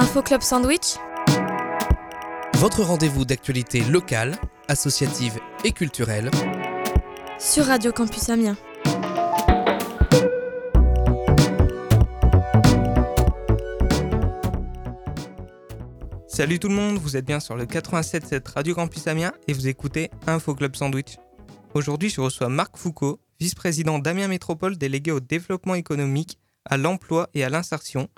Info Club Sandwich. Votre rendez-vous d'actualité locale, associative et culturelle. Sur Radio Campus Amiens. Salut tout le monde, vous êtes bien sur le 87.7 Radio Campus Amiens et vous écoutez Info Club Sandwich. Aujourd'hui, je reçois Marc Foucault, vice-président d'Amiens Métropole délégué au développement économique, à l'emploi et à l'insertion,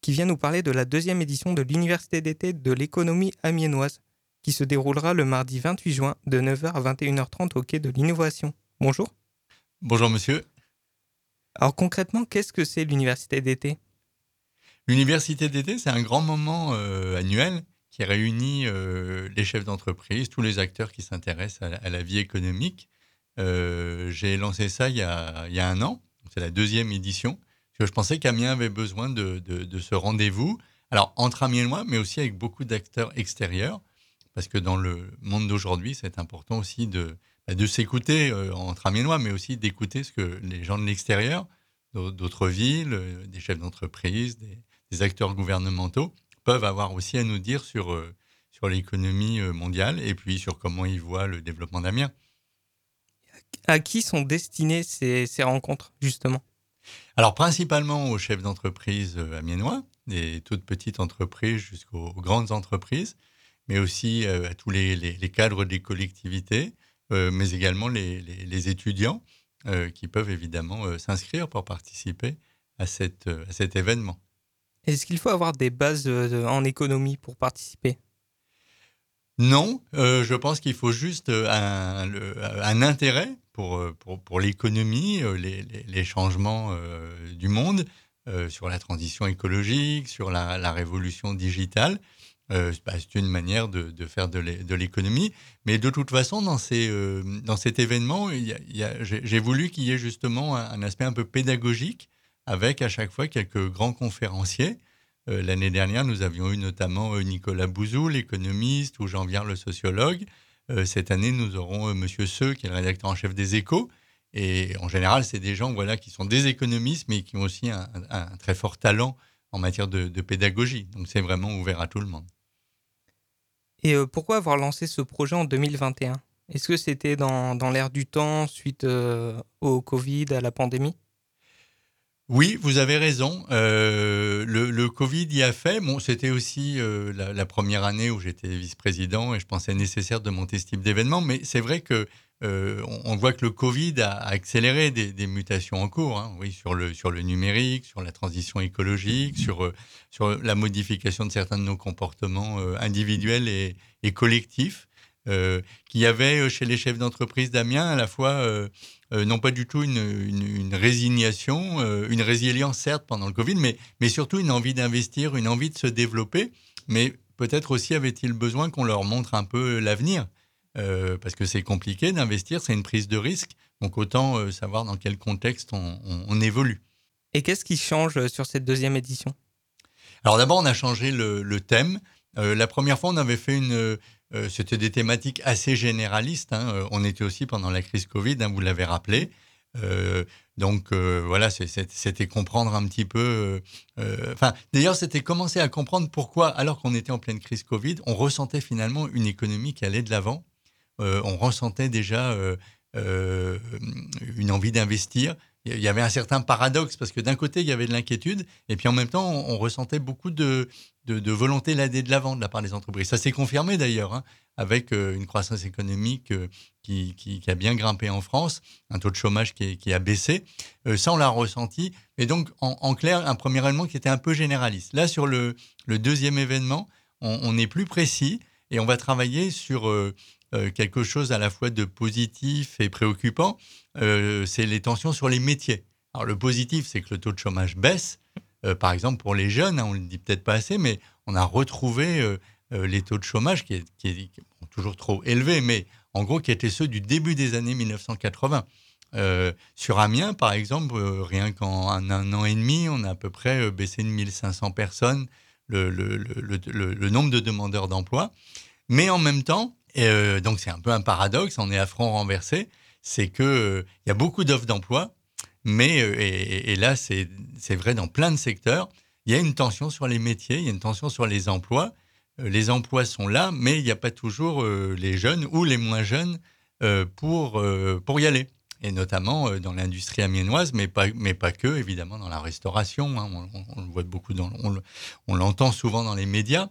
qui vient nous parler de la deuxième édition de l'Université d'été de l'économie amiénoise, qui se déroulera le mardi 28 juin de 9h à 21h30 au quai de l'innovation. Bonjour. Bonjour monsieur. Alors concrètement, qu'est-ce que c'est l'Université d'été? L'Université d'été, c'est un grand moment euh, annuel qui réunit euh, les chefs d'entreprise, tous les acteurs qui s'intéressent à, la vie économique. Euh, j'ai lancé ça il y a, il y a un an, c'est la deuxième édition je pensais qu'Amiens avait besoin de, ce rendez-vous. Alors, entre Amiens mais aussi avec beaucoup d'acteurs extérieurs, parce que dans le monde d'aujourd'hui, c'est important aussi de, bah, de s'écouter euh, entre Amiens mais aussi d'écouter ce que les gens de l'extérieur, d'autres villes, euh, des chefs d'entreprise, des, acteurs gouvernementaux, peuvent avoir aussi à nous dire sur, euh, sur l'économie mondiale et puis sur comment ils voient le développement d'Amiens. À qui sont destinées ces rencontres, justement? Alors principalement aux chefs d'entreprise euh, amiénois, des toutes petites entreprises jusqu'aux grandes entreprises, mais aussi euh, à tous les, cadres des collectivités, euh, mais également les, étudiants qui peuvent évidemment s'inscrire pour participer à, cet événement. Est-ce qu'il faut avoir des bases en économie pour participer? Non, je pense qu'il faut juste un intérêt euh, pour, pour, l'économie, euh, les, changements euh, du monde, sur la transition écologique, sur la, révolution digitale. C'est une manière de, faire de l'économie. Mais de toute façon, dans, ces, dans cet événement, j'ai voulu qu'il y ait justement un, aspect un peu pédagogique, avec à chaque fois quelques grands conférenciers. L'année dernière, nous avions eu notamment Nicolas Bouzou, l'économiste, ou Jean le sociologue. Euh, cette année, nous aurons euh, Monsieur Seux, qui est le rédacteur en chef des Échos. Et en général, c'est des gens voilà, qui sont des économistes, mais qui ont aussi un, très fort talent en matière de, pédagogie. Donc c'est vraiment ouvert à tout le monde. Et euh, pourquoi avoir lancé ce projet en 2021 Est-ce que c'était dans, dans l'air du temps suite au Covid, à la pandémie? Oui, vous avez raison. Euh, le, Covid y a fait. Bon, c'était aussi euh, la, première année où j'étais vice-président et je pensais nécessaire de monter ce type d'événement. Mais c'est vrai que euh, on, voit que le Covid a, accéléré des, mutations en cours. Hein. oui, sur le sur le numérique, sur la transition écologique, sur sur la modification de certains de nos comportements individuels et, collectifs. qu'il y avait chez les chefs d'entreprise d'Amiens à la fois euh, non pas du tout une, résignation, euh, une résilience certes pendant le Covid, mais, mais surtout une envie d'investir, une envie de se développer. Mais peut-être aussi avait-il besoin qu'on leur montre un peu l'avenir, euh, parce que c'est compliqué d'investir, c'est une prise de risque. Donc autant savoir dans quel contexte on, évolue. Et qu'est-ce qui change sur cette deuxième édition? Alors d'abord, on a changé le, thème. La première fois, on avait fait une, euh, c'était des thématiques assez généralistes. Hein. Euh, on était aussi pendant la crise Covid, hein, vous l'avez rappelé. Euh, donc voilà, c'était comprendre un petit peu. Enfin, d'ailleurs, c'était commencer à comprendre pourquoi, alors qu'on était en pleine crise Covid, on ressentait finalement une économie qui allait de l'avant. on ressentait déjà une envie d'investir. Il y avait un certain paradoxe parce que d'un côté, il y avait de l'inquiétude et puis en même temps, on, ressentait beaucoup de, de, volonté d'aller de l'avant de la part des entreprises. Ça s'est confirmé d'ailleurs hein, avec euh, une croissance économique euh, qui, qui, a bien grimpé en France, un taux de chômage qui, a baissé. Euh, ça, on l'a ressenti. Et donc, en, clair, un premier événement qui était un peu généraliste. Là, sur le, deuxième événement, on, est plus précis et on va travailler sur quelque chose à la fois de positif et préoccupant, euh, c'est les tensions sur les métiers. Alors le positif, c'est que le taux de chômage baisse. Euh, par exemple, pour les jeunes, hein, on ne le dit peut-être pas assez, mais on a retrouvé les taux de chômage qui, est, toujours trop élevés, mais en gros qui étaient ceux du début des années 1980. sur Amiens, par exemple, rien qu'en un, an et demi, on a à peu près baissé de 1500 personnes le nombre de demandeurs d'emploi. Mais en même temps, et euh, donc c'est un peu un paradoxe, on est à front renversé, c'est que euh, y a beaucoup d'offres d'emploi, mais euh, et, là c'est vrai dans plein de secteurs, il y a une tension sur les métiers, il y a une tension sur les emplois. les emplois sont là, mais il n'y a pas toujours les jeunes ou les moins jeunes pour, pour y aller et notamment dans l'industrie amiénoise, mais pas, mais pas que, évidemment, dans la restauration. Hein. on, le voit beaucoup, on l'entend souvent dans les médias.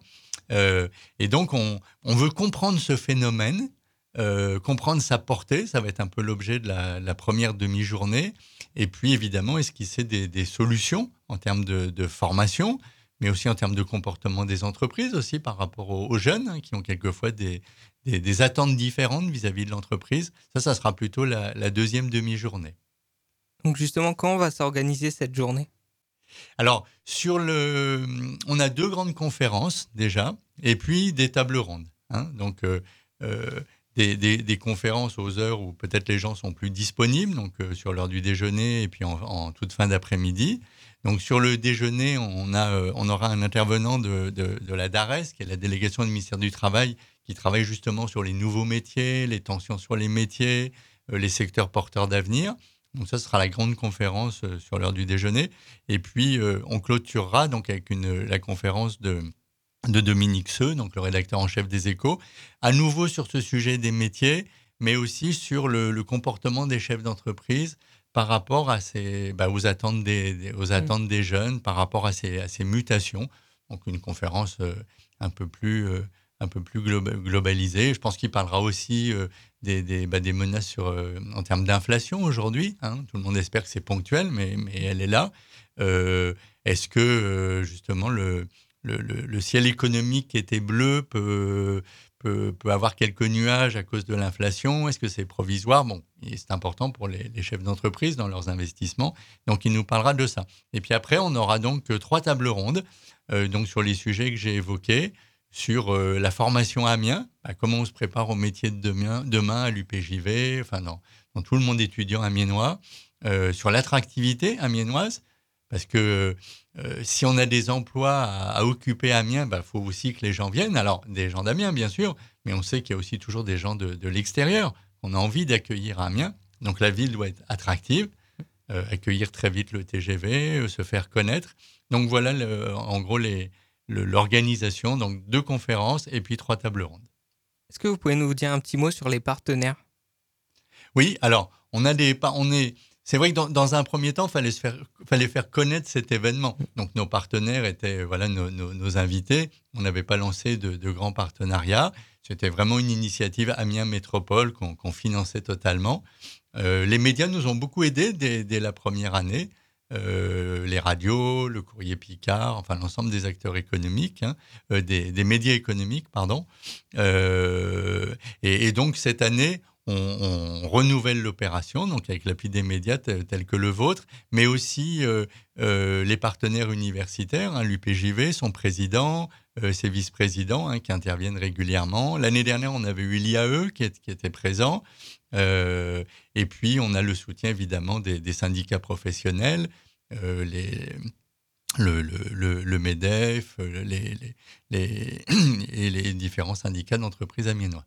Et donc, on, on, veut comprendre ce phénomène euh, comprendre sa portée, ça va être un peu l'objet de la, première demi-journée. Et puis évidemment, esquisser des, solutions en termes de, formation, mais aussi en termes de comportement des entreprises, aussi par rapport aux, jeunes hein, qui ont quelquefois des, attentes différentes vis-à-vis de l'entreprise. Ça, ça sera plutôt la, deuxième demi-journée. Donc justement, quand va s'organiser cette journée? Alors, sur le, on a deux grandes conférences déjà, et puis des tables rondes. Hein. Donc, euh, euh, des, conférences aux heures où peut-être les gens sont plus disponibles, donc euh, sur l'heure du déjeuner et puis en, toute fin d'après-midi. Donc sur le déjeuner, on, a, on aura un intervenant de, de, la DARES, qui est la délégation du ministère du Travail, qui travaille justement sur les nouveaux métiers, les tensions sur les métiers, les secteurs porteurs d'avenir. Donc ça sera la grande conférence sur l'heure du déjeuner. Et puis on clôturera donc avec une, la conférence de de Dominique Seux, donc le rédacteur en chef des Échos, à nouveau sur ce sujet des métiers, mais aussi sur le, comportement des chefs d'entreprise par rapport à ces, bah, aux, attentes des, aux attentes des jeunes, par rapport à ces, à ces mutations. Donc une conférence euh, un peu plus, euh, un peu plus globalisée. Je pense qu'il parlera aussi euh, des, bah, des, menaces sur, en termes d'inflation aujourd'hui. Hein. Tout le monde espère que c'est ponctuel, mais, mais elle est là. Est-ce que justement le, le, ciel économique qui était bleu peut, peut, avoir quelques nuages à cause de l'inflation? Est-ce que c'est provisoire? Bon, c'est important pour les, chefs d'entreprise dans leurs investissements. Donc, il nous parlera de ça. Et puis après, on aura donc trois tables rondes euh, donc sur les sujets que j'ai évoqués sur euh, la formation Amiens, bah, comment on se prépare au métier de demain, à l'UPJV, enfin dans, tout le monde étudiant amiénois, euh, sur l'attractivité amiénoise, parce que euh, si on a des emplois à, occuper à Amiens, il bah, faut aussi que les gens viennent. Alors, des gens d'Amiens, bien sûr, mais on sait qu'il y a aussi toujours des gens de, l'extérieur qu'on a envie d'accueillir à Amiens. Donc, la ville doit être attractive, euh, accueillir très vite le TGV, se faire connaître. Donc, voilà, en gros, l'organisation. Donc, deux conférences et puis trois tables rondes. Est-ce que vous pouvez nous dire un petit mot sur les partenaires? Oui, alors, on a des, on est, c'est vrai que dans, un premier temps, il fallait, faire, fallait faire connaître cet événement. Donc nos partenaires étaient voilà, nos, invités. On n'avait pas lancé de, grands partenariats. C'était vraiment une initiative Amiens Métropole qu'on finançait totalement. Euh, les médias nous ont beaucoup aidés dès, la première année. Euh, les radios, le courrier Picard, enfin l'ensemble des acteurs économiques, hein, euh, des, médias économiques, pardon. et, donc cette année, on, renouvelle l'opération, donc avec l'appui des médias tels que le vôtre, mais aussi euh, euh, les partenaires universitaires, hein, l'UPJV, son président, euh, ses vice-présidents hein, qui interviennent régulièrement. L'année dernière, on avait eu l'IAE qui, était présent, et puis on a le soutien évidemment des, syndicats professionnels, les, le, MEDEF et les différents syndicats d'entreprises amiénois.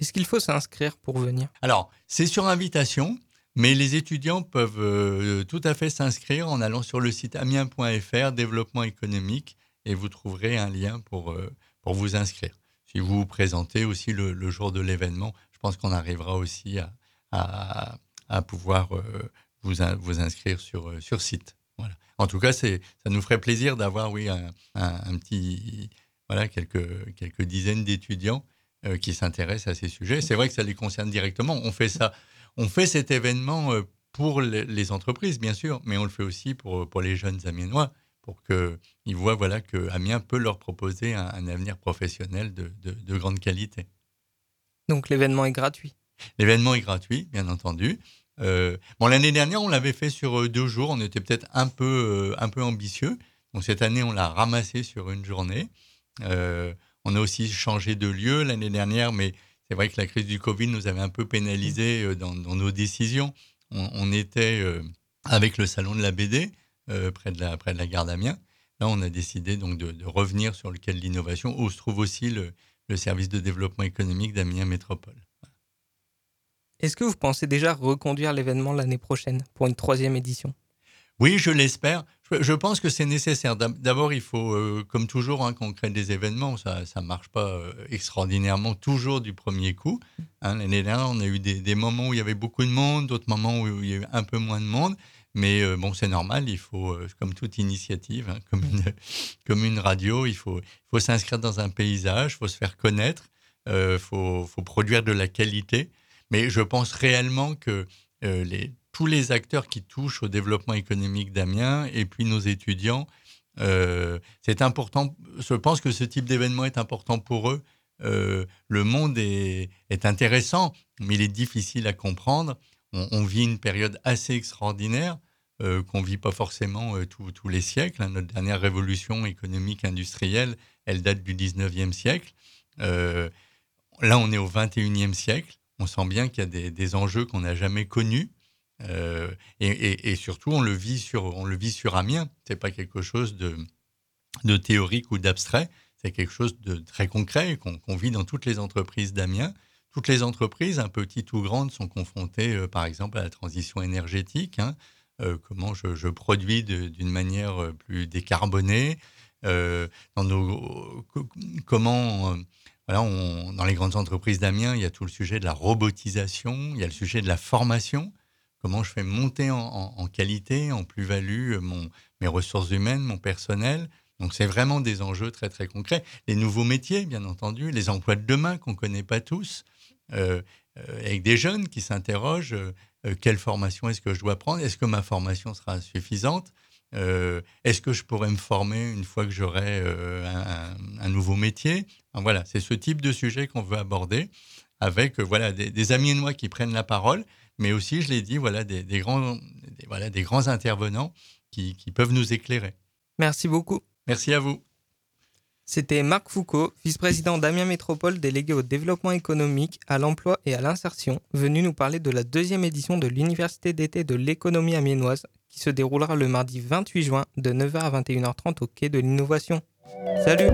Est-ce qu'il faut s'inscrire pour venir? Alors, c'est sur invitation, mais les étudiants peuvent euh, tout à fait s'inscrire en allant sur le site amiens.fr, développement économique, et vous trouverez un lien pour, euh, pour vous inscrire. Si vous vous présentez aussi le, jour de l'événement, pense qu'on arrivera aussi à, pouvoir euh, vous, vous inscrire sur, sur site. En tout cas, ça nous ferait plaisir d'avoir oui, un, petit, voilà, quelques, quelques dizaines d'étudiants euh, qui s'intéressent à ces sujets. C'est vrai que ça les concerne directement. On fait ça, on fait cet événement euh, pour les entreprises, bien sûr, mais on le fait aussi pour, pour les jeunes Amiénois, pour qu'ils voient voilà, que Amiens peut leur proposer un, avenir professionnel de, de, grande qualité. Donc l'événement est gratuit L'événement est gratuit, bien entendu. Euh, bon, l'année dernière, on l'avait fait sur deux jours. On était peut-être un peu, un peu ambitieux. Donc cette année, on l'a ramassé sur une journée. On a aussi changé de lieu l'année dernière, mais c'est vrai que la crise du Covid nous avait un peu pénalisé euh, dans, nos décisions. On, était euh, avec le salon de la BD euh, près, de la, près de la gare d'Amiens. Là, on a décidé donc de, revenir sur le cas de l'innovation, où se trouve aussi le, service de développement économique d'Amiens Métropole. Est-ce que vous pensez déjà reconduire l'événement l'année prochaine pour une troisième édition? Oui, je l'espère. Je pense que c'est nécessaire. D'abord, il faut, euh, comme toujours, hein, quand crée des événements, ça ne marche pas euh, extraordinairement toujours du premier coup. Hein, l'année dernière, on a eu des, moments où il y avait beaucoup de monde, d'autres moments où il y a eu un peu moins de monde. Mais euh, bon, c'est normal, il faut, comme toute initiative, hein, comme, une, radio, il faut, s'inscrire dans un paysage, il faut se faire connaître, il faut, produire de la qualité. Mais je pense réellement que les tous les acteurs qui touchent au développement économique d'Amiens et puis nos étudiants. Euh, c'est important. Je pense que ce type d'événement est important pour eux. Euh, le monde est, intéressant, mais il est difficile à comprendre. On, vit une période assez extraordinaire euh, qu'on ne vit pas forcément tous les siècles. Hein. Notre dernière révolution économique industrielle, elle date du 19e siècle. là, on est au 21e siècle. On sent bien qu'il y a des, des enjeux qu'on n'a jamais connus. Euh, et, surtout, on le vit sur, on le vit sur Amiens. C'est pas quelque chose de, de théorique ou d'abstrait. C'est quelque chose de très concret qu'on vit dans toutes les entreprises d'Amiens. Toutes les entreprises, un petites ou grandes, sont confrontées, euh, par exemple, à la transition énergétique. Hein. Euh, comment je, produis d'une manière plus décarbonée. dans comment dans les grandes entreprises d'Amiens, il y a tout le sujet de la robotisation, il y a le sujet de la formation comment je fais monter en, qualité, en plus-value euh, mes ressources humaines, mon personnel. Donc c'est vraiment des enjeux très très concrets. Les nouveaux métiers, bien entendu, les emplois de demain qu'on ne connaît pas tous, euh, euh, avec des jeunes qui s'interrogent, quelle formation est-ce que je dois prendre? Est-ce que ma formation sera suffisante? Est-ce que je pourrais me former une fois que j'aurai un, nouveau métier? Voilà, c'est ce type de sujet qu'on veut aborder avec voilà, des, des amis moi qui prennent la parole mais aussi, je l'ai dit, voilà, des, grands, voilà, des grands intervenants qui, qui peuvent nous éclairer. Merci beaucoup. Merci à vous. C'était Marc Foucault, vice-président d'Amiens Métropole délégué au développement économique, à l'emploi et à l'insertion, venu nous parler de la deuxième édition de l'Université d'été de l'économie amiénoise qui se déroulera le mardi 28 juin de 9h à 21h30 au quai de l'innovation. Salut